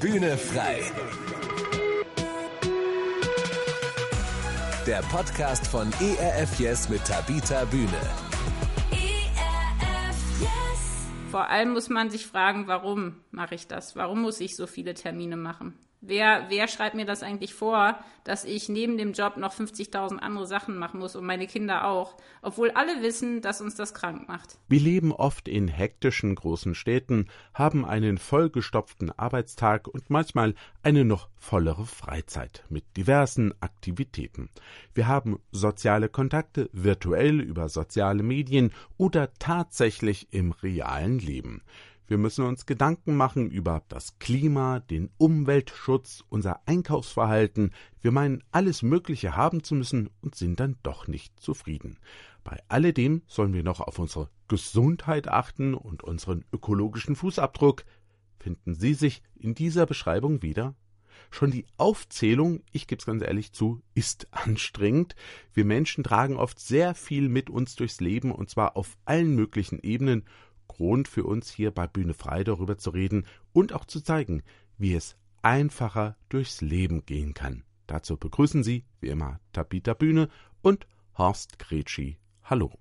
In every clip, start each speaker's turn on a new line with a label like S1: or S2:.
S1: Bühne frei. Der Podcast von ERF Yes mit Tabita Bühne.
S2: Vor allem muss man sich fragen, warum mache ich das? Warum muss ich so viele Termine machen? Wer, wer schreibt mir das eigentlich vor, dass ich neben dem Job noch 50.000 andere Sachen machen muss und meine Kinder auch, obwohl alle wissen, dass uns das krank macht?
S3: Wir leben oft in hektischen großen Städten, haben einen vollgestopften Arbeitstag und manchmal eine noch vollere Freizeit mit diversen Aktivitäten. Wir haben soziale Kontakte virtuell über soziale Medien oder tatsächlich im realen Leben. Wir müssen uns Gedanken machen über das Klima, den Umweltschutz, unser Einkaufsverhalten. Wir meinen, alles Mögliche haben zu müssen und sind dann doch nicht zufrieden. Bei alledem sollen wir noch auf unsere Gesundheit achten und unseren ökologischen Fußabdruck. Finden Sie sich in dieser Beschreibung wieder? Schon die Aufzählung, ich gebe es ganz ehrlich zu, ist anstrengend. Wir Menschen tragen oft sehr viel mit uns durchs Leben und zwar auf allen möglichen Ebenen Grund für uns hier bei Bühne frei darüber zu reden und auch zu zeigen, wie es einfacher durchs Leben gehen kann. Dazu begrüßen Sie, wie immer, Tabita Bühne und Horst Gretschi. Hallo.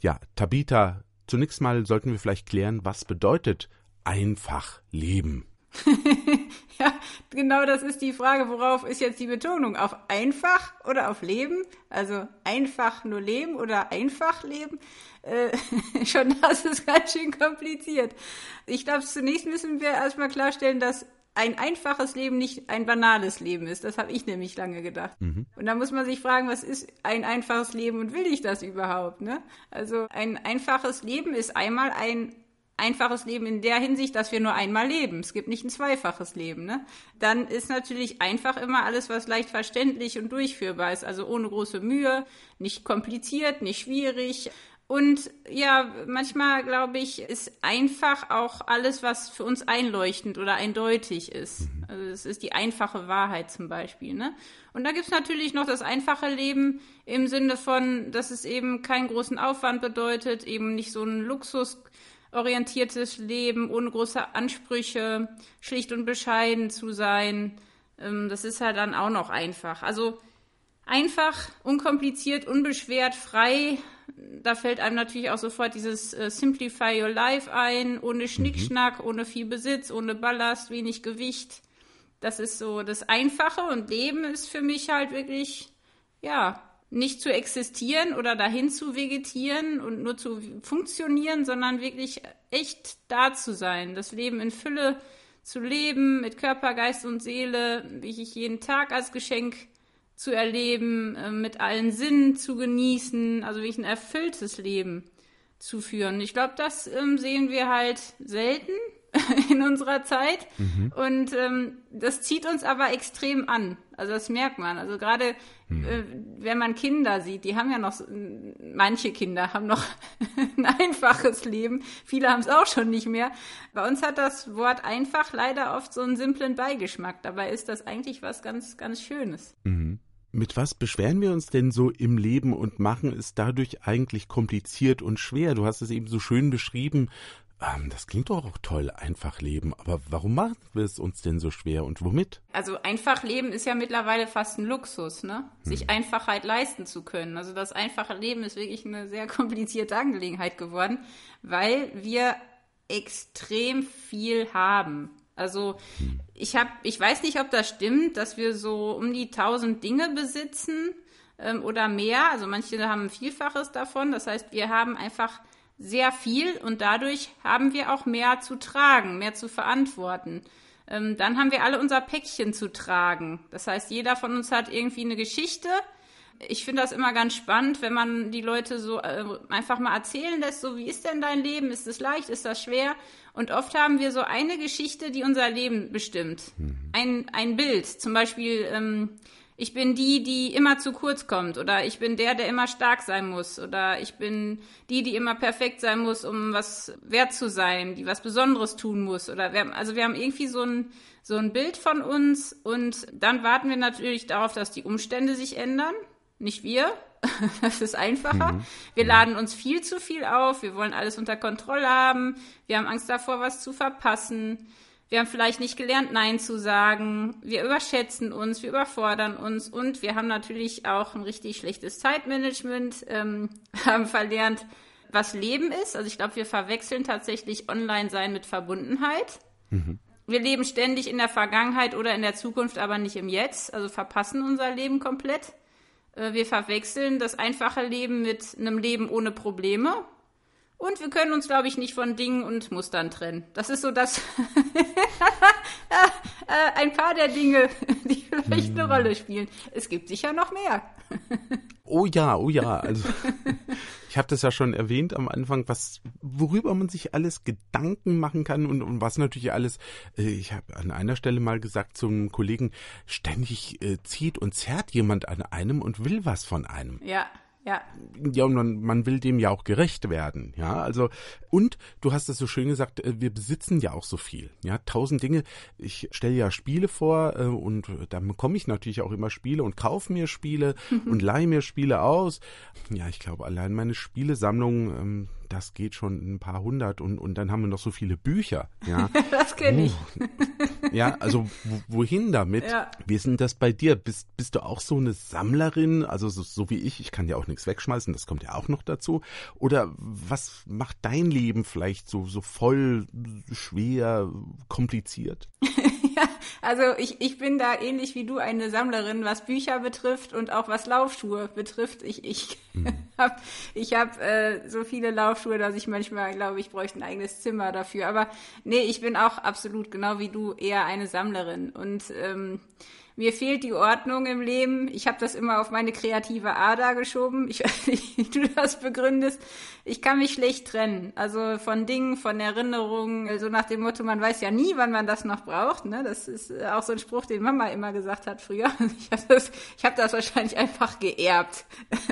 S3: Ja, Tabita, zunächst mal sollten wir vielleicht klären, was bedeutet einfach leben?
S2: ja, genau das ist die Frage, worauf ist jetzt die Betonung? Auf einfach oder auf Leben? Also einfach nur leben oder einfach leben? Äh, schon das ist ganz schön kompliziert. Ich glaube, zunächst müssen wir erstmal klarstellen, dass ein einfaches Leben nicht ein banales Leben ist. Das habe ich nämlich lange gedacht. Mhm. Und da muss man sich fragen, was ist ein einfaches Leben und will ich das überhaupt? Ne? Also ein einfaches Leben ist einmal ein einfaches Leben in der Hinsicht, dass wir nur einmal leben. Es gibt nicht ein zweifaches Leben. Ne? Dann ist natürlich einfach immer alles, was leicht verständlich und durchführbar ist. Also ohne große Mühe, nicht kompliziert, nicht schwierig. Und ja, manchmal glaube ich, ist einfach auch alles, was für uns einleuchtend oder eindeutig ist. Mhm. Also es ist die einfache Wahrheit zum Beispiel. Ne? Und da gibt es natürlich noch das einfache Leben im Sinne von, dass es eben keinen großen Aufwand bedeutet, eben nicht so ein Luxus orientiertes Leben, ohne große Ansprüche, schlicht und bescheiden zu sein. Ähm, das ist halt dann auch noch einfach. Also einfach, unkompliziert, unbeschwert, frei. Da fällt einem natürlich auch sofort dieses äh, Simplify Your Life ein, ohne Schnickschnack, mhm. ohne viel Besitz, ohne Ballast, wenig Gewicht. Das ist so das Einfache und Leben ist für mich halt wirklich, ja, nicht zu existieren oder dahin zu vegetieren und nur zu funktionieren, sondern wirklich echt da zu sein, das Leben in Fülle zu leben, mit Körper, Geist und Seele, wie ich jeden Tag als Geschenk zu erleben, äh, mit allen Sinnen zu genießen, also wirklich ein erfülltes Leben zu führen. Ich glaube, das ähm, sehen wir halt selten in unserer Zeit. Mhm. Und ähm, das zieht uns aber extrem an. Also das merkt man. Also gerade mhm. äh, wenn man Kinder sieht, die haben ja noch, manche Kinder haben noch ein einfaches Leben. Viele haben es auch schon nicht mehr. Bei uns hat das Wort einfach leider oft so einen simplen Beigeschmack. Dabei ist das eigentlich was ganz, ganz Schönes.
S3: Mhm. Mit was beschweren wir uns denn so im Leben und machen es dadurch eigentlich kompliziert und schwer? Du hast es eben so schön beschrieben, ähm, das klingt doch auch toll, einfach leben. Aber warum machen wir es uns denn so schwer und womit?
S2: Also einfach leben ist ja mittlerweile fast ein Luxus, ne? Sich hm. Einfachheit leisten zu können. Also das einfache Leben ist wirklich eine sehr komplizierte Angelegenheit geworden, weil wir extrem viel haben. Also hm. ich habe, ich weiß nicht, ob das stimmt, dass wir so um die tausend Dinge besitzen ähm, oder mehr. Also manche haben ein Vielfaches davon. Das heißt, wir haben einfach sehr viel und dadurch haben wir auch mehr zu tragen, mehr zu verantworten. Ähm, dann haben wir alle unser Päckchen zu tragen. Das heißt, jeder von uns hat irgendwie eine Geschichte. Ich finde das immer ganz spannend, wenn man die Leute so äh, einfach mal erzählen lässt, so wie ist denn dein Leben? Ist es leicht? Ist das schwer? Und oft haben wir so eine Geschichte, die unser Leben bestimmt. Mhm. Ein, ein Bild. Zum Beispiel, ähm, ich bin die, die immer zu kurz kommt oder ich bin der, der immer stark sein muss oder ich bin die, die immer perfekt sein muss, um was wert zu sein, die was Besonderes tun muss oder wir haben, also wir haben irgendwie so ein, so ein Bild von uns und dann warten wir natürlich darauf, dass die Umstände sich ändern, nicht wir. Das ist einfacher. Mhm. Wir laden uns viel zu viel auf. Wir wollen alles unter Kontrolle haben. Wir haben Angst davor, was zu verpassen. wir haben vielleicht nicht gelernt, Nein zu sagen. Wir überschätzen uns, wir überfordern uns und wir haben natürlich auch ein richtig schlechtes Zeitmanagement, ähm, haben verlernt, was Leben ist. Also ich glaube, wir verwechseln tatsächlich Online-Sein mit Verbundenheit. Mhm. Wir leben ständig in der Vergangenheit oder in der Zukunft, aber nicht im Jetzt. Also verpassen unser Leben komplett. Äh, wir verwechseln das einfache Leben mit einem Leben ohne Probleme. Und wir können uns, glaube ich, nicht von Dingen und Mustern trennen. Das ist so das äh, ein paar der Dinge, die vielleicht eine Rolle spielen. Es gibt sicher noch mehr.
S3: oh ja, oh ja. Also ich habe das ja schon erwähnt am Anfang, was worüber man sich alles Gedanken machen kann und, und was natürlich alles. Äh, ich habe an einer Stelle mal gesagt zum Kollegen, ständig äh, zieht und zerrt jemand an einem und will was von einem.
S2: Ja. Ja.
S3: Ja, und man, man will dem ja auch gerecht werden, ja. Also, und du hast es so schön gesagt, äh, wir besitzen ja auch so viel, ja. Tausend Dinge. Ich stelle ja Spiele vor äh, und dann bekomme ich natürlich auch immer Spiele und kaufe mir Spiele und leihe mir Spiele aus. Ja, ich glaube, allein meine Spielesammlung, ähm, das geht schon ein paar hundert und, und dann haben wir noch so viele Bücher. Ja,
S2: das kenne ich.
S3: ja, also wohin damit? Ja. Wie ist denn das bei dir? Bist, bist du auch so eine Sammlerin? Also so, so wie ich, ich kann ja auch nichts wegschmeißen, das kommt ja auch noch dazu. Oder was macht dein Leben vielleicht so, so voll schwer, kompliziert?
S2: also ich, ich bin da ähnlich wie du eine Sammlerin, was Bücher betrifft und auch was Laufschuhe betrifft. Ich, ich mhm. habe ich hab, äh, so viele Laufschuhe, dass ich manchmal glaube, ich bräuchte ein eigenes Zimmer dafür. Aber nee, ich bin auch absolut genau wie du eher eine Sammlerin. Und ähm, mir fehlt die Ordnung im Leben. Ich habe das immer auf meine kreative Ader geschoben. Ich weiß nicht, wie du das begründest. Ich kann mich schlecht trennen. Also von Dingen, von Erinnerungen, so also nach dem Motto, man weiß ja nie, wann man das noch braucht. Ne? Das ist auch so ein Spruch, den Mama immer gesagt hat früher. Ich habe das, hab das wahrscheinlich einfach geerbt.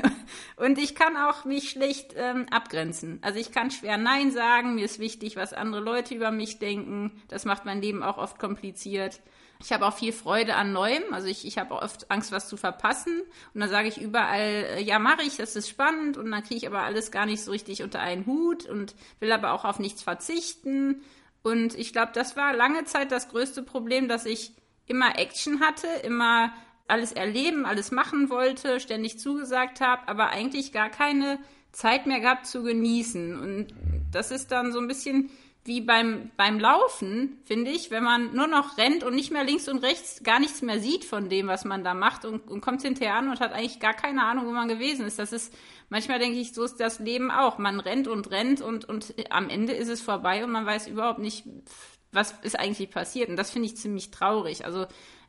S2: Und ich kann auch mich schlecht ähm, abgrenzen. Also ich kann schwer Nein sagen. Mir ist wichtig, was andere Leute über mich denken. Das macht mein Leben auch oft kompliziert. Ich habe auch viel Freude an Neuem. Also ich, ich habe oft Angst, was zu verpassen. Und dann sage ich überall, äh, ja, mache ich, das ist spannend. Und dann kriege ich aber alles gar nicht so richtig unter einen Hut und will aber auch auf nichts verzichten. Und ich glaube, das war lange Zeit das größte Problem, dass ich immer Action hatte, immer alles erleben, alles machen wollte, ständig zugesagt habe, aber eigentlich gar keine Zeit mehr gab zu genießen. Und das ist dann so ein bisschen wie beim, beim Laufen, finde ich, wenn man nur noch rennt und nicht mehr links und rechts gar nichts mehr sieht von dem, was man da macht und, und kommt hinterher an und hat eigentlich gar keine Ahnung, wo man gewesen ist. Das ist, manchmal denke ich, so ist das Leben auch. Man rennt und rennt und, und am Ende ist es vorbei und man weiß überhaupt nicht, was ist eigentlich passiert. Und das finde ich ziemlich traurig. Also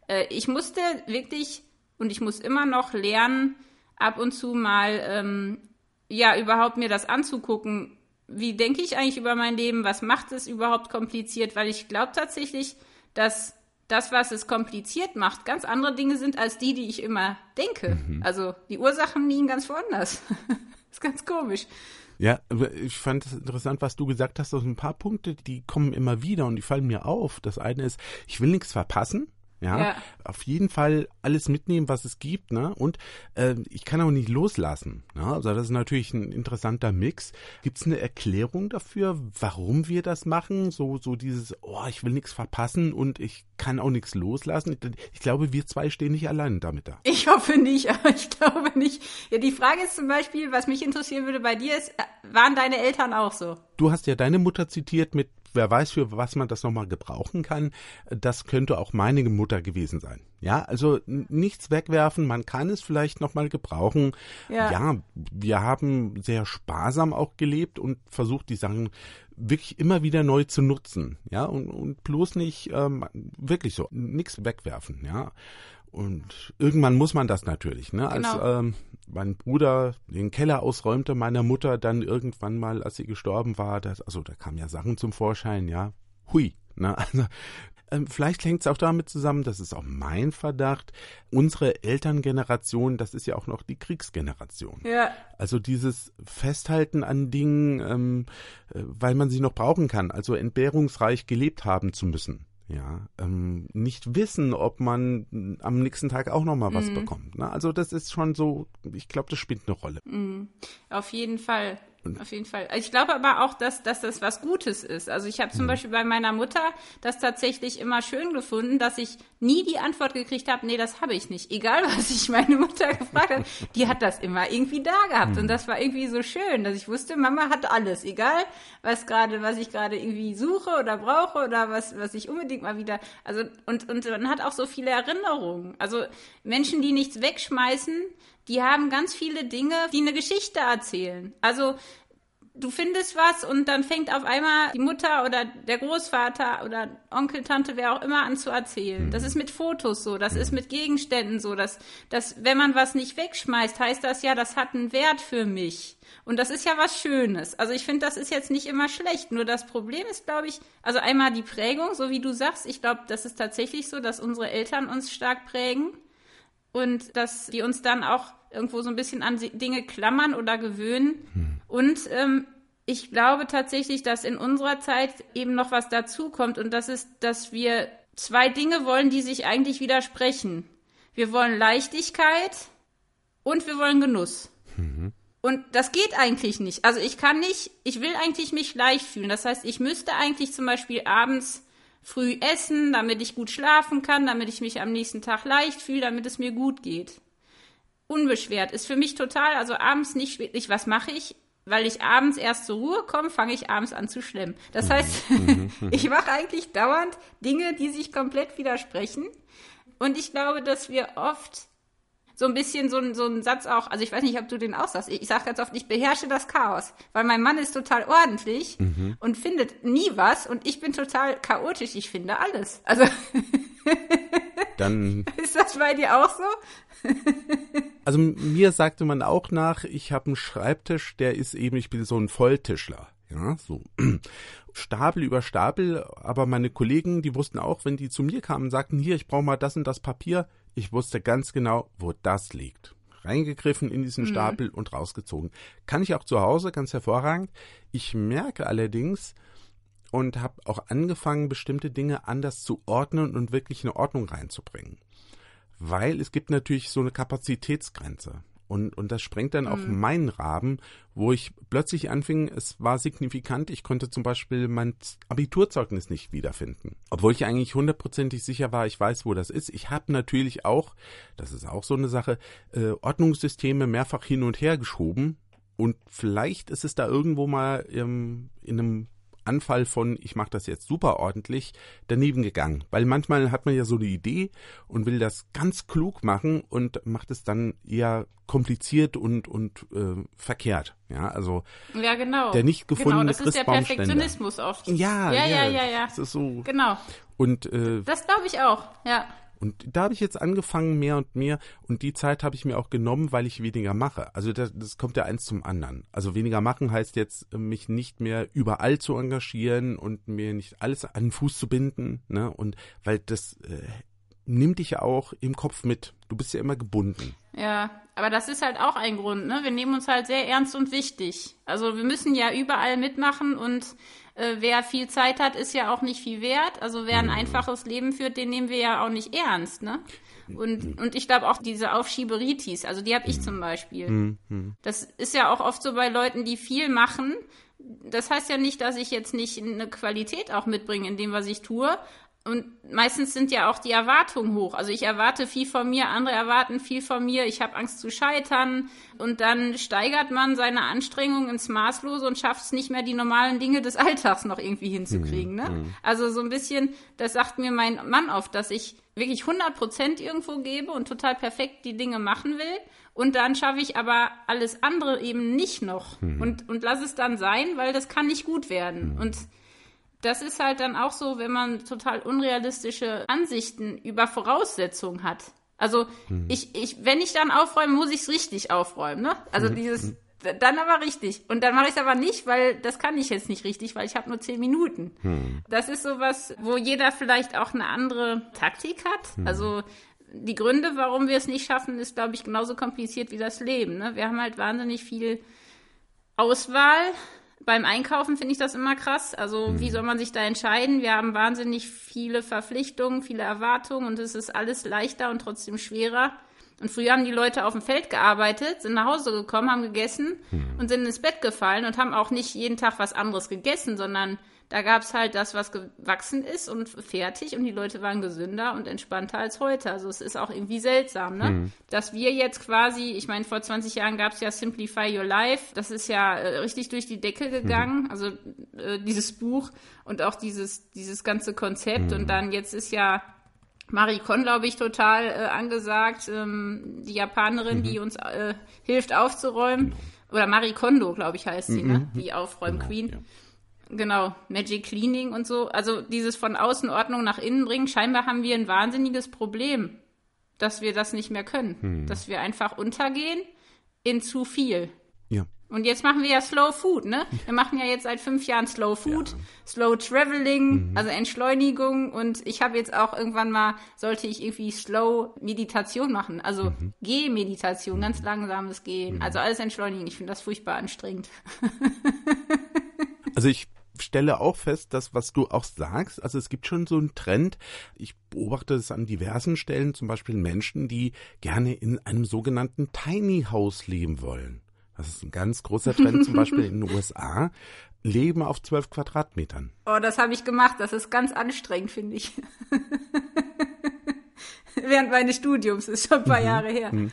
S2: äh, ich musste wirklich und ich muss immer noch lernen, ab und zu mal ähm, ja überhaupt mir das anzugucken, wie denke ich eigentlich über mein Leben? Was macht es überhaupt kompliziert? Weil ich glaube tatsächlich, dass das, was es kompliziert macht, ganz andere Dinge sind als die, die ich immer denke. Mhm. Also die Ursachen liegen ganz woanders. ist ganz komisch.
S3: Ja, ich fand es interessant, was du gesagt hast. Also ein paar Punkte, die kommen immer wieder und die fallen mir auf. Das eine ist, ich will nichts verpassen. Ja, ja, auf jeden Fall alles mitnehmen, was es gibt, ne? Und äh, ich kann auch nicht loslassen. Ne? Also das ist natürlich ein interessanter Mix. Gibt es eine Erklärung dafür, warum wir das machen? So, so dieses, oh, ich will nichts verpassen und ich kann auch nichts loslassen. Ich, glaube, wir zwei stehen nicht allein damit da.
S2: Ich hoffe nicht, aber ich glaube nicht. Ja, die Frage ist zum Beispiel, was mich interessieren würde bei dir ist, äh, waren deine Eltern auch so?
S3: Du hast ja deine Mutter zitiert mit wer weiß, für was man das nochmal gebrauchen kann. Das könnte auch meine Mutter gewesen sein. Ja, also nichts wegwerfen, man kann es vielleicht nochmal gebrauchen. Ja. ja, wir haben sehr sparsam auch gelebt und versucht, die Sachen wirklich immer wieder neu zu nutzen. Ja, und, und bloß nicht ähm, wirklich so, nichts wegwerfen. Ja. Und irgendwann muss man das natürlich. Ne? Als genau. ähm, mein Bruder den Keller ausräumte meiner Mutter dann irgendwann mal, als sie gestorben war, das, also da kamen ja Sachen zum Vorschein, ja, hui. Ne? Also, ähm, vielleicht hängt es auch damit zusammen, das ist auch mein Verdacht, unsere Elterngeneration, das ist ja auch noch die Kriegsgeneration.
S2: Ja.
S3: Also dieses Festhalten an Dingen, ähm, äh, weil man sie noch brauchen kann, also entbehrungsreich gelebt haben zu müssen ja, ähm, nicht wissen, ob man am nächsten Tag auch noch mal was mhm. bekommt. Ne? Also das ist schon so, ich glaube, das spielt eine Rolle.
S2: Mhm. Auf jeden Fall. Auf jeden Fall. Ich glaube aber auch, dass, dass das was Gutes ist. Also ich habe zum mhm. Beispiel bei meiner Mutter das tatsächlich immer schön gefunden, dass ich nie die Antwort gekriegt habe, nee, das habe ich nicht. Egal, was ich meine Mutter gefragt habe, die hat das immer irgendwie da gehabt. Mhm. Und das war irgendwie so schön, dass ich wusste, Mama hat alles. Egal, was gerade, was ich gerade irgendwie suche oder brauche oder was, was ich unbedingt mal wieder, also, und, und man hat auch so viele Erinnerungen. Also Menschen, die nichts wegschmeißen, die haben ganz viele Dinge, die eine Geschichte erzählen. Also du findest was und dann fängt auf einmal die Mutter oder der Großvater oder Onkel, Tante, wer auch immer an zu erzählen. Das ist mit Fotos so, das ist mit Gegenständen so, dass, dass wenn man was nicht wegschmeißt, heißt das ja, das hat einen Wert für mich. Und das ist ja was Schönes. Also ich finde, das ist jetzt nicht immer schlecht. Nur das Problem ist, glaube ich, also einmal die Prägung, so wie du sagst. Ich glaube, das ist tatsächlich so, dass unsere Eltern uns stark prägen und dass die uns dann auch irgendwo so ein bisschen an Dinge klammern oder gewöhnen. Hm. Und ähm, ich glaube tatsächlich, dass in unserer Zeit eben noch was dazukommt und das ist, dass wir zwei Dinge wollen, die sich eigentlich widersprechen. Wir wollen Leichtigkeit und wir wollen Genuss. Mhm. Und das geht eigentlich nicht. Also ich kann nicht, ich will eigentlich mich leicht fühlen. Das heißt, ich müsste eigentlich zum Beispiel abends früh essen, damit ich gut schlafen kann, damit ich mich am nächsten Tag leicht fühle, damit es mir gut geht unbeschwert. Ist für mich total, also abends nicht wirklich, was mache ich? Weil ich abends erst zur Ruhe komme, fange ich abends an zu schlemmen. Das mhm. heißt, mhm. ich mache eigentlich dauernd Dinge, die sich komplett widersprechen. Und ich glaube, dass wir oft so ein bisschen so, ein, so ein Satz auch, also ich weiß nicht, ob du den auch sagst. Ich sage ganz oft, ich beherrsche das Chaos, weil mein Mann ist total ordentlich mhm. und findet nie was und ich bin total chaotisch, ich finde alles. Also
S3: dann
S2: ist das bei dir auch so?
S3: also mir sagte man auch nach, ich habe einen Schreibtisch, der ist eben, ich bin so ein Volltischler. Ja, so Stapel über Stapel, aber meine Kollegen, die wussten auch, wenn die zu mir kamen, sagten, hier, ich brauche mal das und das Papier, ich wusste ganz genau, wo das liegt. Reingegriffen in diesen mhm. Stapel und rausgezogen. Kann ich auch zu Hause ganz hervorragend. Ich merke allerdings und habe auch angefangen, bestimmte Dinge anders zu ordnen und wirklich eine Ordnung reinzubringen. Weil es gibt natürlich so eine Kapazitätsgrenze. Und, und das sprengt dann mhm. auch meinen Rahmen, wo ich plötzlich anfing, es war signifikant, ich konnte zum Beispiel mein Abiturzeugnis nicht wiederfinden. Obwohl ich eigentlich hundertprozentig sicher war, ich weiß, wo das ist. Ich habe natürlich auch, das ist auch so eine Sache, äh, Ordnungssysteme mehrfach hin und her geschoben. Und vielleicht ist es da irgendwo mal ähm, in einem Anfall von, ich mache das jetzt super ordentlich, daneben gegangen. Weil manchmal hat man ja so eine Idee und will das ganz klug machen und macht es dann eher kompliziert und, und äh, verkehrt. Ja, also
S2: ja, genau.
S3: der nicht gefundene genau,
S2: das ist der Perfektionismus oft.
S3: Ja,
S2: ja, ja, ja, ja.
S3: Das ist so.
S2: Genau.
S3: Und äh,
S2: das glaube ich auch. Ja.
S3: Und da habe ich jetzt angefangen, mehr und mehr. Und die Zeit habe ich mir auch genommen, weil ich weniger mache. Also das, das kommt ja eins zum anderen. Also weniger machen heißt jetzt, mich nicht mehr überall zu engagieren und mir nicht alles an den Fuß zu binden. Ne? Und weil das äh, nimmt dich ja auch im Kopf mit. Du bist ja immer gebunden.
S2: Ja, aber das ist halt auch ein Grund, ne? Wir nehmen uns halt sehr ernst und wichtig. Also wir müssen ja überall mitmachen und äh, wer viel Zeit hat, ist ja auch nicht viel wert. Also wer ein mhm. einfaches Leben führt, den nehmen wir ja auch nicht ernst, ne? Und, und ich glaube auch diese Aufschieberitis, also die habe ich zum Beispiel. Mhm. Das ist ja auch oft so bei Leuten, die viel machen. Das heißt ja nicht, dass ich jetzt nicht eine Qualität auch mitbringe in dem, was ich tue, und meistens sind ja auch die Erwartungen hoch. Also ich erwarte viel von mir, andere erwarten viel von mir, ich habe Angst zu scheitern. Und dann steigert man seine Anstrengungen ins Maßlose und schafft es nicht mehr, die normalen Dinge des Alltags noch irgendwie hinzukriegen. Ne? Mhm. Also so ein bisschen, das sagt mir mein Mann oft, dass ich wirklich 100 Prozent irgendwo gebe und total perfekt die Dinge machen will. Und dann schaffe ich aber alles andere eben nicht noch. Mhm. Und, und lass es dann sein, weil das kann nicht gut werden. Mhm. Und das ist halt dann auch so, wenn man total unrealistische Ansichten über Voraussetzungen hat. Also hm. ich, ich, wenn ich dann aufräume, muss ich es richtig aufräumen, ne? Also hm. dieses, dann aber richtig. Und dann mache ich es aber nicht, weil das kann ich jetzt nicht richtig, weil ich habe nur zehn Minuten. Hm. Das ist sowas, wo jeder vielleicht auch eine andere Taktik hat. Hm. Also die Gründe, warum wir es nicht schaffen, ist, glaube ich, genauso kompliziert wie das Leben. Ne? Wir haben halt wahnsinnig viel Auswahl beim Einkaufen finde ich das immer krass. Also mhm. wie soll man sich da entscheiden? Wir haben wahnsinnig viele Verpflichtungen, viele Erwartungen und es ist alles leichter und trotzdem schwerer. Und früher haben die Leute auf dem Feld gearbeitet, sind nach Hause gekommen, haben gegessen hm. und sind ins Bett gefallen und haben auch nicht jeden Tag was anderes gegessen, sondern da gab es halt das, was gewachsen ist und fertig und die Leute waren gesünder und entspannter als heute. Also es ist auch irgendwie seltsam, ne? Mhm. Dass wir jetzt quasi, ich meine, vor 20 Jahren gab es ja Simplify Your Life, das ist ja äh, richtig durch die Decke gegangen, mhm. also äh, dieses Buch und auch dieses, dieses ganze Konzept mhm. und dann jetzt ist ja Marie Kon, glaube ich, total äh, angesagt, ähm, die Japanerin, die mhm. uns äh, hilft aufzuräumen. Genau. Oder Marie Kondo, glaube ich, heißt sie, ne? Mhm. Die Aufräum-Queen. Genau, ja. Genau, Magic Cleaning und so. Also dieses von außen Ordnung nach innen bringen. Scheinbar haben wir ein wahnsinniges Problem, dass wir das nicht mehr können. Hm. Dass wir einfach untergehen in zu viel.
S3: Ja.
S2: Und jetzt machen wir ja Slow Food, ne? Wir machen ja jetzt seit fünf Jahren Slow Food, ja. Slow Traveling, mhm. also Entschleunigung. Und ich habe jetzt auch irgendwann mal, sollte ich irgendwie Slow Meditation machen, also mhm. Gehmeditation, mhm. ganz langsames Gehen. Mhm. Also alles entschleunigen. Ich finde das furchtbar anstrengend.
S3: also ich stelle auch fest, dass was du auch sagst, also es gibt schon so einen Trend. Ich beobachte es an diversen Stellen, zum Beispiel Menschen, die gerne in einem sogenannten Tiny House leben wollen. Das ist ein ganz großer Trend, zum Beispiel in den USA. Leben auf zwölf Quadratmetern.
S2: Oh, das habe ich gemacht. Das ist ganz anstrengend, finde ich. Während meines Studiums ist schon ein paar mhm. Jahre her. Mhm.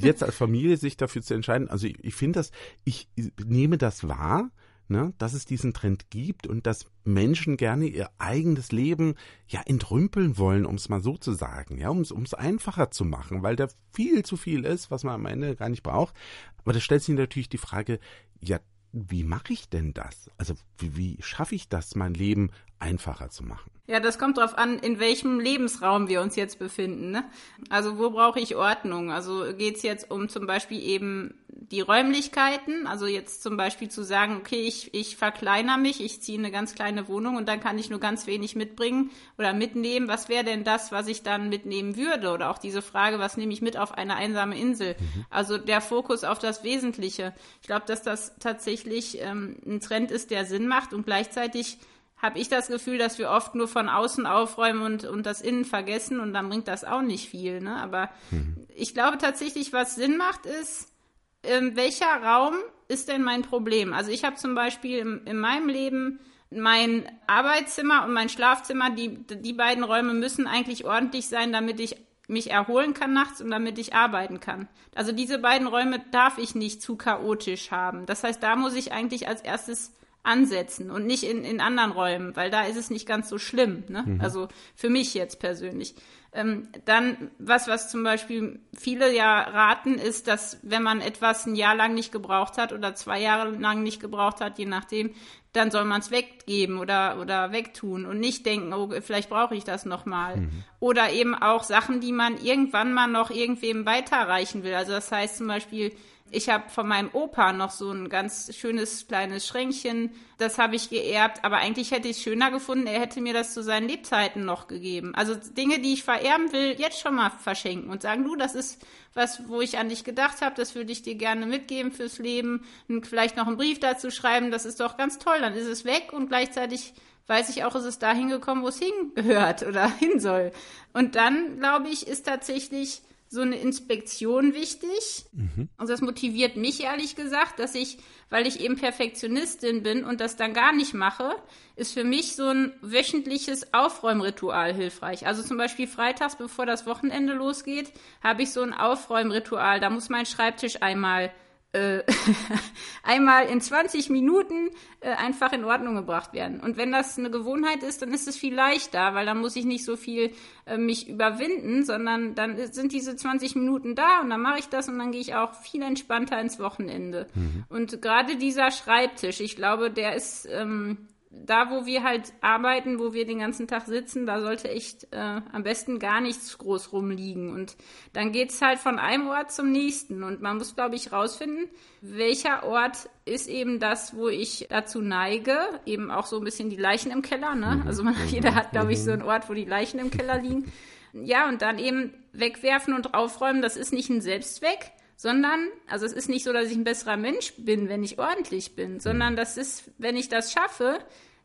S3: Jetzt als Familie sich dafür zu entscheiden, also ich, ich finde das, ich nehme das wahr, ne, dass es diesen Trend gibt und dass Menschen gerne ihr eigenes Leben ja entrümpeln wollen, um es mal so zu sagen, ja, um es einfacher zu machen, weil da viel zu viel ist, was man am Ende gar nicht braucht. Aber da stellt sich natürlich die Frage, ja, wie mache ich denn das? Also wie, wie schaffe ich das, mein Leben einfacher zu machen?
S2: Ja, das kommt darauf an, in welchem Lebensraum wir uns jetzt befinden. Ne? Also wo brauche ich Ordnung? Also geht es jetzt um zum Beispiel eben die Räumlichkeiten, also jetzt zum Beispiel zu sagen, okay, ich, ich verkleiner mich, ich ziehe eine ganz kleine Wohnung und dann kann ich nur ganz wenig mitbringen oder mitnehmen. Was wäre denn das, was ich dann mitnehmen würde? Oder auch diese Frage, was nehme ich mit auf eine einsame Insel? Mhm. Also der Fokus auf das Wesentliche. Ich glaube, dass das tatsächlich ähm, ein Trend ist, der Sinn macht und gleichzeitig habe ich das Gefühl, dass wir oft nur von außen aufräumen und, und das Innen vergessen und dann bringt das auch nicht viel. Ne? Aber mhm. ich glaube tatsächlich, was Sinn macht, ist, ähm, welcher Raum ist denn mein Problem? Also ich habe zum Beispiel in, in meinem Leben mein Arbeitszimmer und mein Schlafzimmer, die, die beiden Räume müssen eigentlich ordentlich sein, damit ich mich erholen kann nachts und damit ich arbeiten kann. Also diese beiden Räume darf ich nicht zu chaotisch haben. Das heißt, da muss ich eigentlich als erstes ansetzen und nicht in, in anderen Räumen, weil da ist es nicht ganz so schlimm. Ne? Mhm. Also für mich jetzt persönlich. Ähm, dann, was, was zum Beispiel viele ja raten, ist, dass wenn man etwas ein Jahr lang nicht gebraucht hat oder zwei Jahre lang nicht gebraucht hat, je nachdem, dann soll man es weggeben oder, oder wegtun und nicht denken, oh, vielleicht brauche ich das nochmal. Mhm. Oder eben auch Sachen, die man irgendwann mal noch irgendwem weiterreichen will. Also das heißt zum Beispiel, ich habe von meinem Opa noch so ein ganz schönes kleines Schränkchen. Das habe ich geerbt. Aber eigentlich hätte ich es schöner gefunden, er hätte mir das zu seinen Lebzeiten noch gegeben. Also Dinge, die ich vererben will, jetzt schon mal verschenken und sagen, du, das ist was, wo ich an dich gedacht habe, das würde ich dir gerne mitgeben fürs Leben. Und vielleicht noch einen Brief dazu schreiben, das ist doch ganz toll. Dann ist es weg und gleichzeitig weiß ich auch, ist es dahin gekommen, wo es hingehört oder hin soll. Und dann, glaube ich, ist tatsächlich so eine Inspektion wichtig. Mhm. Also das motiviert mich ehrlich gesagt, dass ich, weil ich eben Perfektionistin bin und das dann gar nicht mache, ist für mich so ein wöchentliches Aufräumritual hilfreich. Also zum Beispiel freitags, bevor das Wochenende losgeht, habe ich so ein Aufräumritual. Da muss mein Schreibtisch einmal einmal in 20 Minuten äh, einfach in Ordnung gebracht werden. Und wenn das eine Gewohnheit ist, dann ist es viel leichter, weil dann muss ich nicht so viel äh, mich überwinden, sondern dann sind diese 20 Minuten da und dann mache ich das und dann gehe ich auch viel entspannter ins Wochenende. Mhm. Und gerade dieser Schreibtisch, ich glaube, der ist ähm, da, wo wir halt arbeiten, wo wir den ganzen Tag sitzen, da sollte echt äh, am besten gar nichts groß rumliegen. Und dann geht's halt von einem Ort zum nächsten. Und man muss, glaube ich, rausfinden, welcher Ort ist eben das, wo ich dazu neige. Eben auch so ein bisschen die Leichen im Keller. Ne? Mhm. Also man, jeder hat, glaube ich, so einen Ort, wo die Leichen im Keller liegen. Ja, und dann eben wegwerfen und aufräumen, das ist nicht ein Selbstzweck, sondern, also es ist nicht so, dass ich ein besserer Mensch bin, wenn ich ordentlich bin, sondern mhm. das ist, wenn ich das schaffe,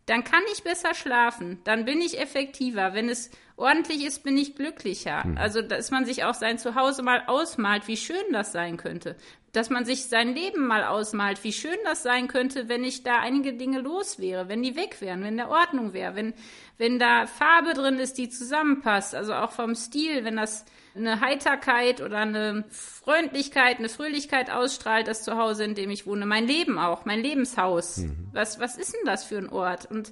S2: dann kann ich besser schlafen, dann bin ich effektiver. Wenn es ordentlich ist, bin ich glücklicher. Mhm. Also, dass man sich auch sein Zuhause mal ausmalt, wie schön das sein könnte. Dass man sich sein Leben mal ausmalt, wie schön das sein könnte, wenn ich da einige Dinge los wäre, wenn die weg wären, wenn der Ordnung wäre, wenn, wenn da Farbe drin ist, die zusammenpasst, also auch vom Stil, wenn das eine Heiterkeit oder eine Freundlichkeit, eine Fröhlichkeit ausstrahlt, das Zuhause, in dem ich wohne. Mein Leben auch, mein Lebenshaus. Mhm. Was, was ist denn das für ein Ort? Und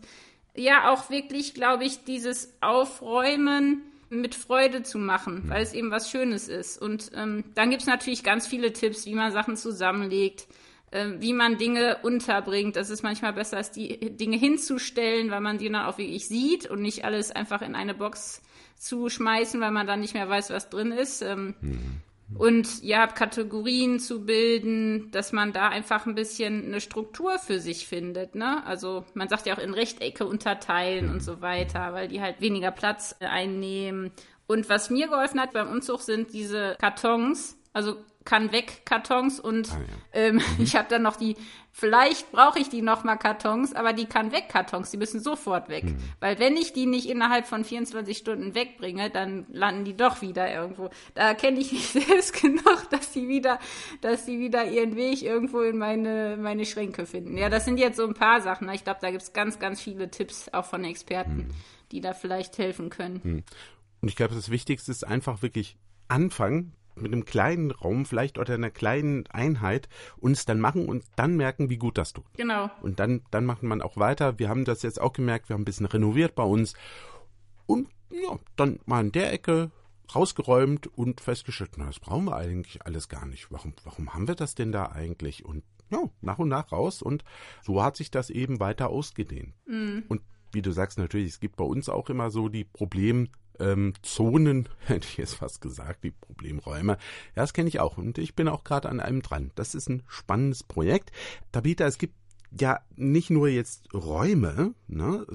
S2: ja, auch wirklich, glaube ich, dieses Aufräumen mit Freude zu machen, weil es eben was Schönes ist. Und ähm, dann gibt es natürlich ganz viele Tipps, wie man Sachen zusammenlegt, äh, wie man Dinge unterbringt. Das ist manchmal besser, als die Dinge hinzustellen, weil man die dann auch wirklich sieht und nicht alles einfach in eine Box zu schmeißen, weil man dann nicht mehr weiß, was drin ist. Ähm, mhm. Und ja, Kategorien zu bilden, dass man da einfach ein bisschen eine Struktur für sich findet. Ne? Also man sagt ja auch in Rechtecke unterteilen und so weiter, weil die halt weniger Platz einnehmen. Und was mir geholfen hat beim Umzug sind diese Kartons, also kann weg Kartons und ah, ja. ähm, mhm. ich habe dann noch die, vielleicht brauche ich die noch mal Kartons, aber die kann weg Kartons, die müssen sofort weg. Mhm. Weil wenn ich die nicht innerhalb von 24 Stunden wegbringe, dann landen die doch wieder irgendwo. Da kenne ich mich selbst genug, dass die wieder, dass die wieder ihren Weg irgendwo in meine, meine Schränke finden. Ja, das sind jetzt so ein paar Sachen. Ich glaube, da gibt es ganz, ganz viele Tipps auch von Experten, mhm. die da vielleicht helfen können. Mhm.
S3: Und ich glaube, das Wichtigste ist einfach wirklich anfangen, mit einem kleinen Raum vielleicht oder einer kleinen Einheit uns dann machen und dann merken, wie gut das tut.
S2: Genau.
S3: Und dann, dann macht man auch weiter. Wir haben das jetzt auch gemerkt, wir haben ein bisschen renoviert bei uns und ja, dann mal in der Ecke rausgeräumt und festgestellt, na, das brauchen wir eigentlich alles gar nicht. Warum, warum haben wir das denn da eigentlich? Und ja, nach und nach raus und so hat sich das eben weiter ausgedehnt. Mhm. Und wie du sagst, natürlich, es gibt bei uns auch immer so die Problem, ähm, Zonen, hätte ich jetzt fast gesagt, die Problemräume. Ja, das kenne ich auch und ich bin auch gerade an einem dran. Das ist ein spannendes Projekt. Tabita, es gibt ja nicht nur jetzt Räume, ne,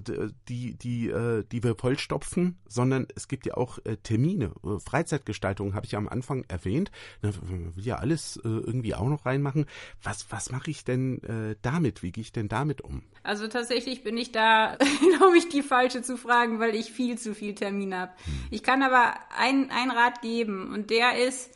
S3: die, die, äh, die wir vollstopfen, sondern es gibt ja auch äh, Termine. Äh, Freizeitgestaltung habe ich ja am Anfang erwähnt. Man will ja alles irgendwie auch noch reinmachen. Was, was mache ich denn äh, damit? Wie gehe ich denn damit um?
S2: Also tatsächlich bin ich da, glaube ich, die falsche zu fragen, weil ich viel zu viel Termine habe. Hm. Ich kann aber einen Rat geben und der ist,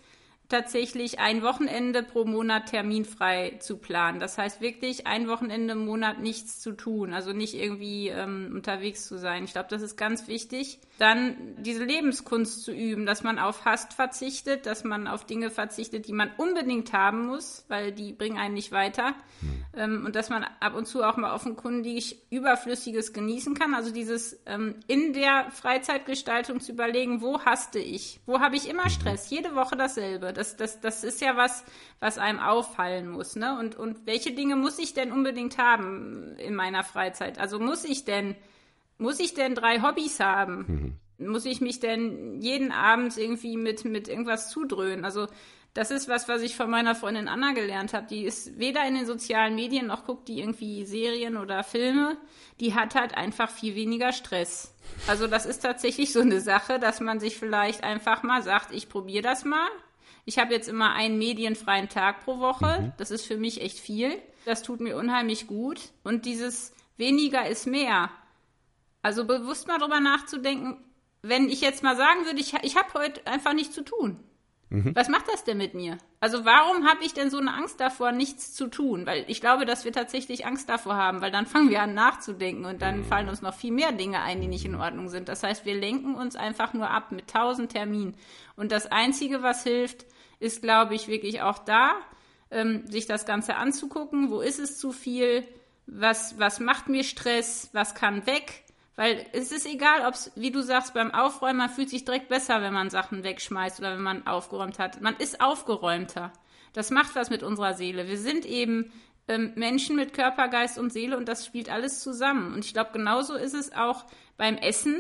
S2: tatsächlich ein Wochenende pro Monat terminfrei zu planen. Das heißt wirklich ein Wochenende im Monat nichts zu tun, also nicht irgendwie ähm, unterwegs zu sein. Ich glaube, das ist ganz wichtig. Dann diese Lebenskunst zu üben, dass man auf Hast verzichtet, dass man auf Dinge verzichtet, die man unbedingt haben muss, weil die bringen einen nicht weiter. Mhm. Ähm, und dass man ab und zu auch mal offenkundig Überflüssiges genießen kann. Also dieses ähm, in der Freizeitgestaltung zu überlegen, wo haste ich? Wo habe ich immer mhm. Stress? Jede Woche dasselbe. Das, das, das ist ja was, was einem auffallen muss. Ne? Und, und welche Dinge muss ich denn unbedingt haben in meiner Freizeit? Also muss ich denn, muss ich denn drei Hobbys haben? Mhm. Muss ich mich denn jeden Abend irgendwie mit, mit irgendwas zudröhnen? Also das ist was, was ich von meiner Freundin Anna gelernt habe. Die ist weder in den sozialen Medien noch guckt die irgendwie Serien oder Filme. Die hat halt einfach viel weniger Stress. Also das ist tatsächlich so eine Sache, dass man sich vielleicht einfach mal sagt, ich probiere das mal. Ich habe jetzt immer einen medienfreien Tag pro Woche. Mhm. Das ist für mich echt viel. Das tut mir unheimlich gut. Und dieses weniger ist mehr. Also bewusst mal drüber nachzudenken, wenn ich jetzt mal sagen würde, ich, ich habe heute einfach nichts zu tun. Mhm. Was macht das denn mit mir? Also warum habe ich denn so eine Angst davor, nichts zu tun? Weil ich glaube, dass wir tatsächlich Angst davor haben, weil dann fangen wir an nachzudenken und dann mhm. fallen uns noch viel mehr Dinge ein, die nicht in Ordnung sind. Das heißt, wir lenken uns einfach nur ab mit tausend Terminen. Und das Einzige, was hilft, ist, glaube ich, wirklich auch da, ähm, sich das Ganze anzugucken. Wo ist es zu viel? Was, was macht mir Stress? Was kann weg? Weil es ist egal, ob es, wie du sagst, beim Aufräumen, man fühlt sich direkt besser, wenn man Sachen wegschmeißt oder wenn man aufgeräumt hat. Man ist aufgeräumter. Das macht was mit unserer Seele. Wir sind eben ähm, Menschen mit Körper, Geist und Seele und das spielt alles zusammen. Und ich glaube, genauso ist es auch beim Essen.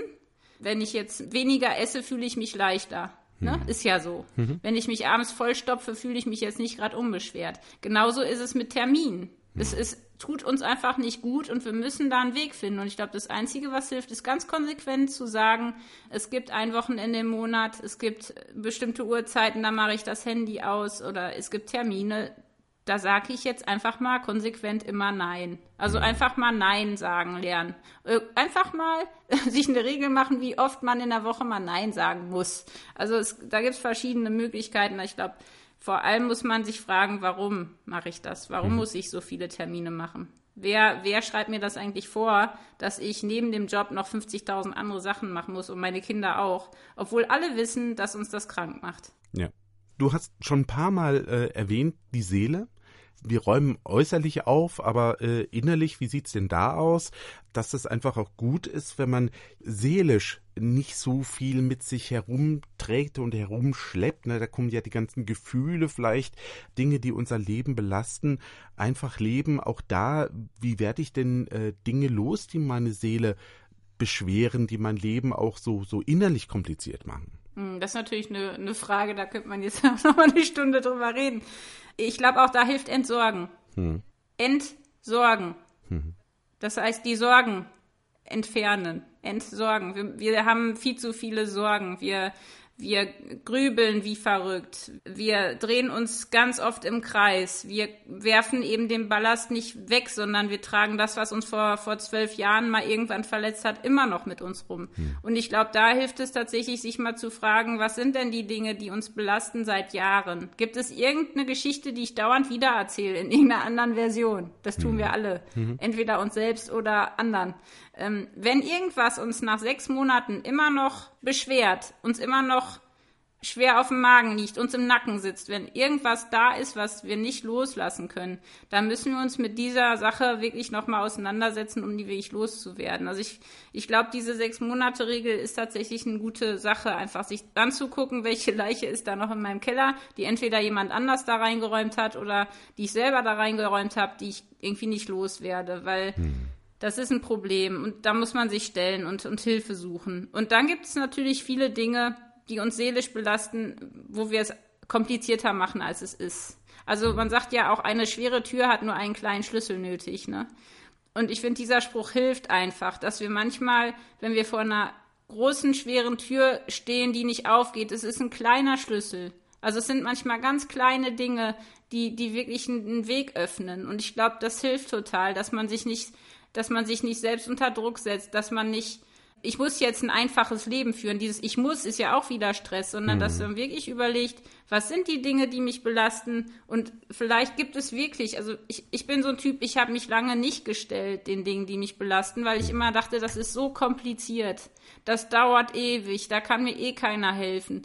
S2: Wenn ich jetzt weniger esse, fühle ich mich leichter. Ne? Mhm. Ist ja so. Mhm. Wenn ich mich abends vollstopfe, fühle ich mich jetzt nicht gerade unbeschwert. Genauso ist es mit Terminen. Mhm. Es ist tut uns einfach nicht gut und wir müssen da einen Weg finden. Und ich glaube, das Einzige, was hilft, ist ganz konsequent zu sagen, es gibt ein Wochenende im Monat, es gibt bestimmte Uhrzeiten, da mache ich das Handy aus oder es gibt Termine. Da sage ich jetzt einfach mal konsequent immer Nein. Also einfach mal Nein sagen lernen. Äh, einfach mal sich eine Regel machen, wie oft man in der Woche mal Nein sagen muss. Also es, da gibt es verschiedene Möglichkeiten. Ich glaube, vor allem muss man sich fragen, warum mache ich das? Warum mhm. muss ich so viele Termine machen? Wer, wer schreibt mir das eigentlich vor, dass ich neben dem Job noch 50.000 andere Sachen machen muss und meine Kinder auch, obwohl alle wissen, dass uns das krank macht?
S3: Ja. Du hast schon ein paar Mal äh, erwähnt, die Seele wir räumen äußerlich auf, aber äh, innerlich, wie sieht's denn da aus? Dass es einfach auch gut ist, wenn man seelisch nicht so viel mit sich herumträgt und herumschleppt. Ne? Da kommen ja die ganzen Gefühle, vielleicht Dinge, die unser Leben belasten. Einfach leben, auch da, wie werde ich denn äh, Dinge los, die meine Seele beschweren, die mein Leben auch so, so innerlich kompliziert machen?
S2: Hm, das ist natürlich eine, eine Frage, da könnte man jetzt noch mal eine Stunde drüber reden. Ich glaube auch, da hilft Entsorgen. Hm. Entsorgen. Hm. Das heißt, die Sorgen entfernen, entsorgen. Wir, wir haben viel zu viele Sorgen. Wir wir grübeln wie verrückt. Wir drehen uns ganz oft im Kreis. Wir werfen eben den Ballast nicht weg, sondern wir tragen das, was uns vor, vor zwölf Jahren mal irgendwann verletzt hat, immer noch mit uns rum. Hm. Und ich glaube, da hilft es tatsächlich, sich mal zu fragen, was sind denn die Dinge, die uns belasten seit Jahren? Gibt es irgendeine Geschichte, die ich dauernd wieder erzähle in irgendeiner anderen Version? Das tun hm. wir alle. Mhm. Entweder uns selbst oder anderen. Ähm, wenn irgendwas uns nach sechs Monaten immer noch beschwert, uns immer noch schwer auf dem Magen liegt, uns im Nacken sitzt, wenn irgendwas da ist, was wir nicht loslassen können, dann müssen wir uns mit dieser Sache wirklich nochmal auseinandersetzen, um die wirklich loszuwerden. Also ich, ich glaube, diese sechs Monate Regel ist tatsächlich eine gute Sache, einfach sich anzugucken, welche Leiche ist da noch in meinem Keller, die entweder jemand anders da reingeräumt hat oder die ich selber da reingeräumt habe, die ich irgendwie nicht loswerde, weil hm das ist ein Problem und da muss man sich stellen und, und Hilfe suchen. Und dann gibt es natürlich viele Dinge, die uns seelisch belasten, wo wir es komplizierter machen, als es ist. Also man sagt ja auch, eine schwere Tür hat nur einen kleinen Schlüssel nötig. Ne? Und ich finde, dieser Spruch hilft einfach, dass wir manchmal, wenn wir vor einer großen, schweren Tür stehen, die nicht aufgeht, es ist ein kleiner Schlüssel. Also es sind manchmal ganz kleine Dinge, die, die wirklich einen Weg öffnen. Und ich glaube, das hilft total, dass man sich nicht dass man sich nicht selbst unter Druck setzt, dass man nicht, ich muss jetzt ein einfaches Leben führen. Dieses Ich muss ist ja auch wieder Stress, sondern mhm. dass man wirklich überlegt, was sind die Dinge, die mich belasten und vielleicht gibt es wirklich, also ich, ich bin so ein Typ, ich habe mich lange nicht gestellt den Dingen, die mich belasten, weil ich immer dachte, das ist so kompliziert, das dauert ewig, da kann mir eh keiner helfen.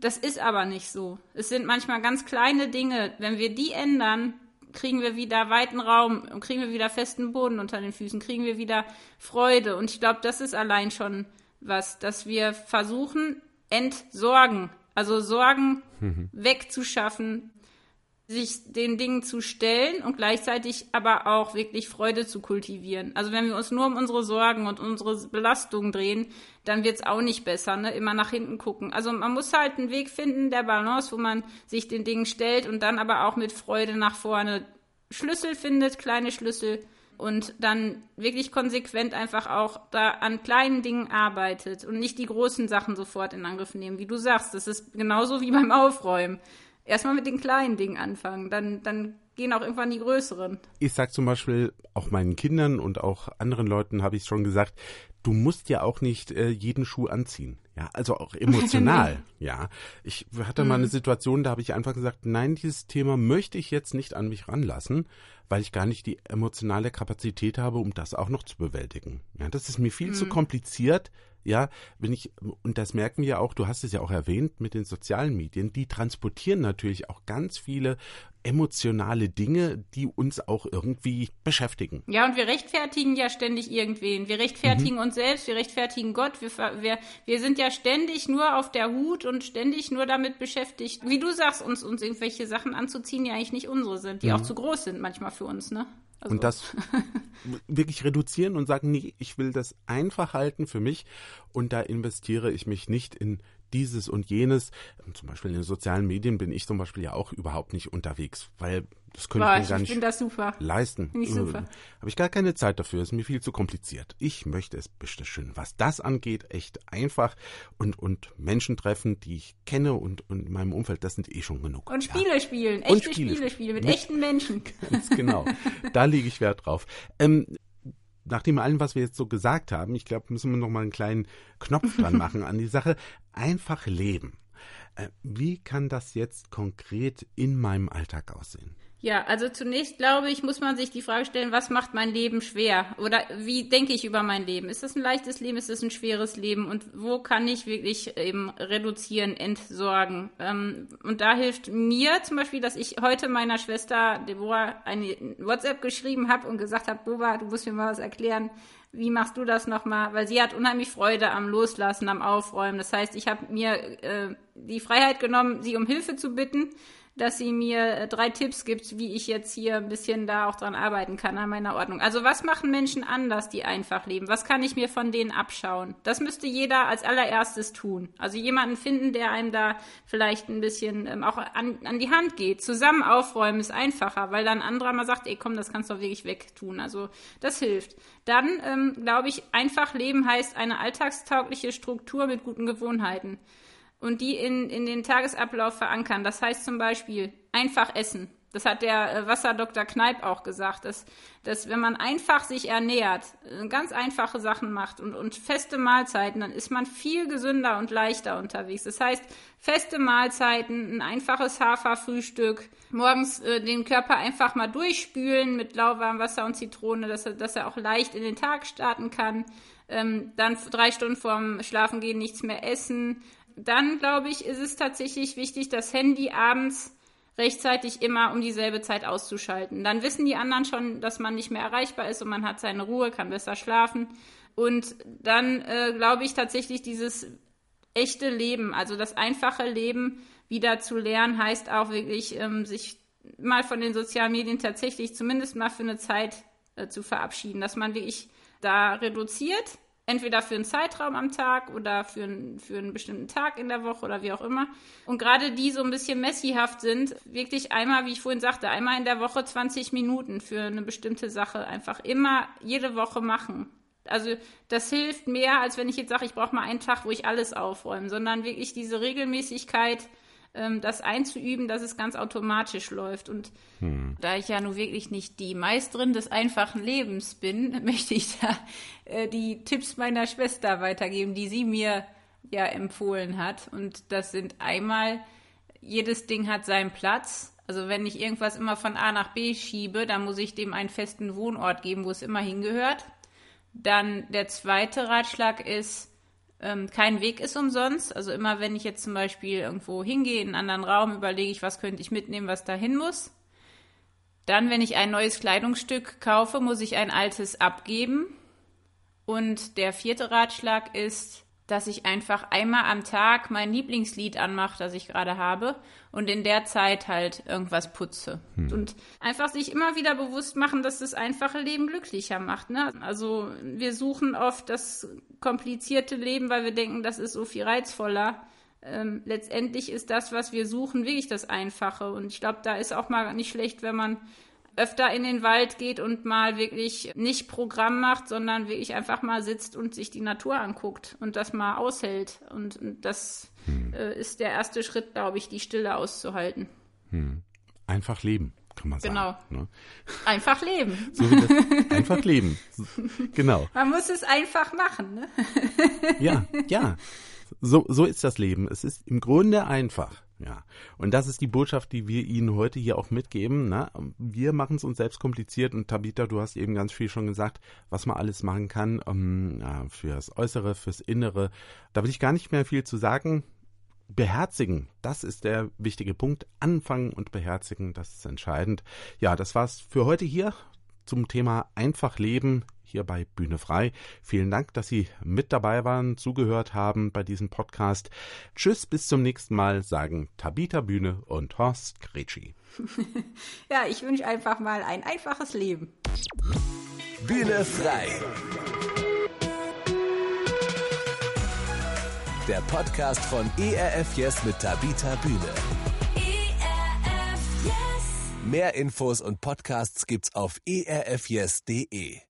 S2: Das ist aber nicht so. Es sind manchmal ganz kleine Dinge. Wenn wir die ändern, kriegen wir wieder weiten Raum und kriegen wir wieder festen Boden unter den Füßen, kriegen wir wieder Freude. Und ich glaube, das ist allein schon was, dass wir versuchen, entsorgen, also Sorgen mhm. wegzuschaffen, sich den Dingen zu stellen und gleichzeitig aber auch wirklich Freude zu kultivieren. Also wenn wir uns nur um unsere Sorgen und unsere Belastungen drehen, dann wird es auch nicht besser, ne? Immer nach hinten gucken. Also man muss halt einen Weg finden der Balance, wo man sich den Dingen stellt und dann aber auch mit Freude nach vorne Schlüssel findet, kleine Schlüssel und dann wirklich konsequent einfach auch da an kleinen Dingen arbeitet und nicht die großen Sachen sofort in Angriff nehmen. Wie du sagst, das ist genauso wie beim Aufräumen erstmal mit den kleinen Dingen anfangen, dann, dann gehen auch irgendwann die größeren.
S3: Ich sag zum Beispiel auch meinen Kindern und auch anderen Leuten habe ich schon gesagt, du musst ja auch nicht äh, jeden Schuh anziehen. Ja, also auch emotional. ja, ich hatte mal eine mhm. Situation, da habe ich einfach gesagt, nein, dieses Thema möchte ich jetzt nicht an mich ranlassen, weil ich gar nicht die emotionale Kapazität habe, um das auch noch zu bewältigen. Ja, das ist mir viel mhm. zu kompliziert. Ja, wenn ich, und das merken wir auch, du hast es ja auch erwähnt mit den sozialen Medien, die transportieren natürlich auch ganz viele emotionale Dinge, die uns auch irgendwie beschäftigen.
S2: Ja, und wir rechtfertigen ja ständig irgendwen. Wir rechtfertigen mhm. uns selbst, wir rechtfertigen Gott. Wir, wir, wir sind ja ständig nur auf der Hut und ständig nur damit beschäftigt, wie du sagst, uns, uns irgendwelche Sachen anzuziehen, die eigentlich nicht unsere sind, die mhm. auch zu groß sind manchmal für uns, ne?
S3: Also. Und das wirklich reduzieren und sagen, nee, ich will das einfach halten für mich und da investiere ich mich nicht in dieses und jenes. Zum Beispiel in den sozialen Medien bin ich zum Beispiel ja auch überhaupt nicht unterwegs, weil das könnte
S2: Boah,
S3: ich mir gar
S2: ich
S3: nicht
S2: das super.
S3: leisten.
S2: Ich super.
S3: Habe ich gar keine Zeit dafür, ist mir viel zu kompliziert. Ich möchte es bestimmt, was das angeht, echt einfach und, und Menschen treffen, die ich kenne und, und in meinem Umfeld, das sind eh schon genug.
S2: Und
S3: Ja.
S2: Spiele spielen,
S3: Und
S2: echte
S3: Spiele
S2: Spiele,
S3: spielen.
S2: mit,
S3: Mit-
S2: echten Menschen.
S3: Ganz genau. Da lege ich Wert drauf. Ähm, nach dem allem, was wir jetzt so gesagt haben, ich glaube, müssen wir noch mal einen kleinen Knopf dran machen an die Sache. Einfach leben. Äh, wie kann das jetzt konkret in meinem Alltag aussehen?
S2: Ja, also zunächst glaube ich, muss man sich die Frage stellen, was macht mein Leben schwer? Oder wie denke ich über mein Leben? Ist das ein leichtes Leben? Ist das ein schweres Leben? Und wo kann ich wirklich eben reduzieren, entsorgen? Ähm, und da hilft mir zum Beispiel, dass ich heute meiner Schwester Deborah eine WhatsApp geschrieben habe und gesagt habe, Boba, du musst mir mal was erklären. Wie machst du das nochmal? Weil sie hat unheimlich Freude am Loslassen, am Aufräumen. Das heißt, ich habe mir äh, die Freiheit genommen, sie um Hilfe zu bitten dass sie mir äh, drei Tipps gibt, wie ich jetzt hier ein bisschen da auch dran arbeiten kann an meiner Ordnung. Also was machen Menschen anders, die einfach leben? Was kann ich mir von denen abschauen? Das müsste jeder als allererstes tun. Also jemanden finden, der einem da vielleicht ein bisschen ähm, auch an, an die Hand geht. Zusammen aufräumen ist einfacher, weil dann ein anderer mal sagt, ey komm, das kannst du doch wirklich wegtun. Also das hilft. Dann ähm, glaube ich, einfach leben heißt eine alltagstaugliche Struktur mit guten Gewohnheiten und die in, in den Tagesablauf verankern. Das heißt zum Beispiel einfach essen. Das hat der äh, Wasserdoktor Kneip auch gesagt, dass, dass wenn man einfach sich ernährt, äh, ganz einfache Sachen macht und, und feste Mahlzeiten, dann ist man viel gesünder und leichter unterwegs. Das heißt, feste Mahlzeiten, ein einfaches Haferfrühstück, morgens äh, den Körper einfach mal durchspülen mit lauwarmem Wasser und Zitrone, dass er, dass er auch leicht in den Tag starten kann. Ähm, dann drei Stunden vorm Schlafengehen nichts mehr essen. Dann, glaube ich, ist es tatsächlich wichtig, das Handy abends rechtzeitig immer um dieselbe Zeit auszuschalten. Dann wissen die anderen schon, dass man nicht mehr erreichbar ist und man hat seine Ruhe, kann besser schlafen. Und dann äh, glaube ich tatsächlich dieses echte Leben, also das einfache Leben wieder zu lernen, heißt auch wirklich, ähm, sich mal von den sozialen Medien tatsächlich zumindest mal für eine Zeit äh, zu verabschieden, dass man wirklich da reduziert, entweder für einen Zeitraum am Tag oder für, einen- für einen bestimmten Tag in der Woche oder wie auch immer. Und gerade die so ein bisschen messihaft sind, wirklich einmal, wie ich vorhin sagte, einmal in der Woche 20 Minuten für eine bestimmte Sache einfach immer jede Woche machen. Also das hilft mehr, als wenn ich jetzt sage, ich brauche mal einen Tag, wo ich alles aufräume, sondern wirklich diese Regelmäßigkeit, ähm, das einzuüben, dass es ganz automatisch läuft. Und da ich ja nun wirklich nicht die Meisterin des einfachen Lebens bin, möchte ich da äh, die Tipps meiner Schwester weitergeben, die sie mir ja empfohlen hat. Und das sind einmal, jedes Ding hat seinen Platz. Also wenn ich irgendwas immer von A nach B schiebe, dann muss ich dem einen festen Wohnort geben, wo es immer hingehört. Dann der zweite Ratschlag ist, ähm, kein Weg ist umsonst. Also immer wenn ich jetzt zum Beispiel irgendwo hingehe, in einen anderen Raum, überlege ich, was könnte ich mitnehmen, was dahin muss. Dann, wenn ich ein neues Kleidungsstück kaufe, muss ich ein altes abgeben. Und der vierte Ratschlag ist, dass ich einfach einmal am Tag mein Lieblingslied anmache, das ich gerade habe, und in der Zeit halt irgendwas putze. Und einfach sich immer wieder bewusst machen, dass das einfache Leben glücklicher macht. Ne? Also wir suchen oft das komplizierte Leben, weil wir denken, das ist so viel reizvoller. Ähm, letztendlich ist das, was wir suchen, wirklich das Einfache. Und ich glaube, da ist auch mal nicht schlecht, wenn man öfter in den Wald geht und mal wirklich nicht Programm macht, sondern wirklich einfach mal sitzt und sich die Natur anguckt und das mal aushält. Und, und das äh, ist der erste Schritt, glaube ich, die Stille auszuhalten.
S3: Einfach leben, kann man sagen.
S2: Genau.
S3: Ne?
S2: Einfach leben.
S3: So das einfach leben. Genau.
S2: Man muss es einfach machen. Ne?
S3: Ja, ja. So, so ist das Leben. Es ist im Grunde einfach. Ja. Und das ist die Botschaft, die wir Ihnen heute hier auch mitgeben. Ne? Wir machen es uns selbst kompliziert und Tabitha, du hast eben ganz viel schon gesagt, was man alles machen kann um, ja, fürs Äußere, fürs Innere. Da will ich gar nicht mehr viel zu sagen. Beherzigen, das ist der wichtige Punkt. Anfangen und beherzigen, das ist entscheidend. Ja, das war's für heute hier zum Thema einfach leben hier bei Bühne frei. Vielen Dank, dass Sie mit dabei waren, zugehört haben bei diesem Podcast. Tschüss, bis zum nächsten Mal, sagen Tabita Bühne und Horst Gretschi.
S2: Ja, ich wünsche einfach mal ein einfaches Leben.
S1: Bühne frei. der Podcast von ERF Yes mit Tabita Bühne.
S4: ERF Yes.
S1: Mehr Infos und Podcasts gibt's auf erfyes.de.